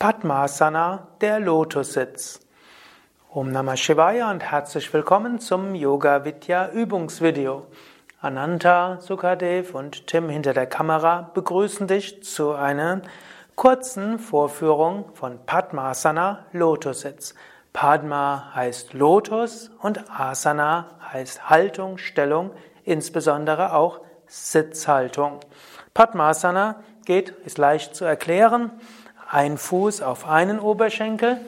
Padmasana, der Lotussitz. Om Namah Shivaya und herzlich willkommen zum Yoga Vidya Übungsvideo. Ananta, Sukadev und Tim hinter der Kamera begrüßen dich zu einer kurzen Vorführung von Padmasana, Lotussitz. Padma heißt Lotus und Asana heißt Haltung, Stellung, insbesondere auch Sitzhaltung. Padmasana geht, ist leicht zu erklären ein Fuß auf einen Oberschenkel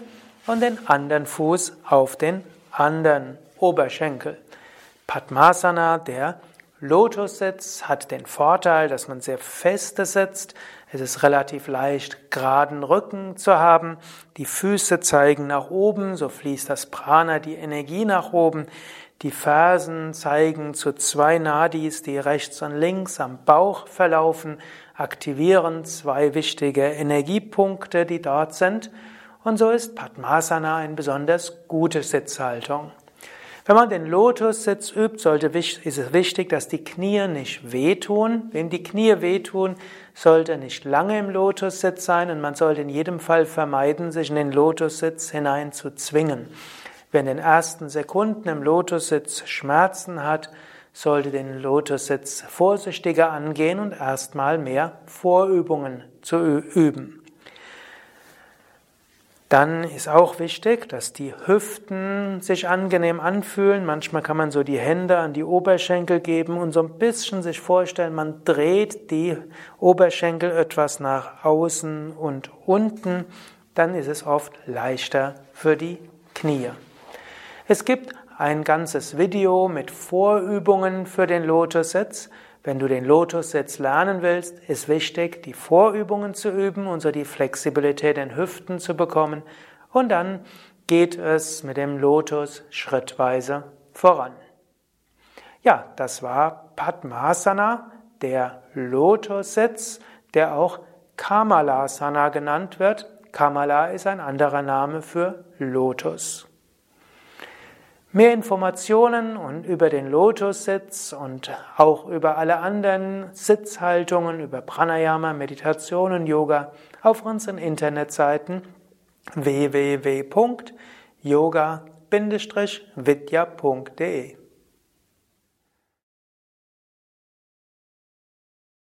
und den anderen Fuß auf den anderen Oberschenkel. Padmasana, der Lotussitz, hat den Vorteil, dass man sehr feste sitzt. Es ist relativ leicht, geraden Rücken zu haben. Die Füße zeigen nach oben, so fließt das Prana, die Energie nach oben. Die Fersen zeigen zu zwei Nadis, die rechts und links am Bauch verlaufen, aktivieren zwei wichtige Energiepunkte, die dort sind. Und so ist Padmasana eine besonders gute Sitzhaltung. Wenn man den Lotussitz übt, sollte, ist es wichtig, dass die Knie nicht wehtun. Wem die Knie wehtun, sollte nicht lange im Lotussitz sein und man sollte in jedem Fall vermeiden, sich in den Lotussitz hinein zu zwingen. Wer in den ersten Sekunden im Lotussitz Schmerzen hat, sollte den Lotussitz vorsichtiger angehen und erstmal mehr Vorübungen zu üben. Dann ist auch wichtig, dass die Hüften sich angenehm anfühlen. Manchmal kann man so die Hände an die Oberschenkel geben und so ein bisschen sich vorstellen, man dreht die Oberschenkel etwas nach außen und unten. Dann ist es oft leichter für die Knie. Es gibt ein ganzes Video mit Vorübungen für den Lotussitz. Wenn du den Lotussitz lernen willst, ist wichtig, die Vorübungen zu üben und so die Flexibilität in Hüften zu bekommen. Und dann geht es mit dem Lotus schrittweise voran. Ja, das war Padmasana, der Lotussitz, der auch Kamalasana genannt wird. Kamala ist ein anderer Name für Lotus. Mehr Informationen und über den Lotussitz und auch über alle anderen Sitzhaltungen, über Pranayama, Meditation und Yoga auf unseren Internetseiten www.yoga-vidya.de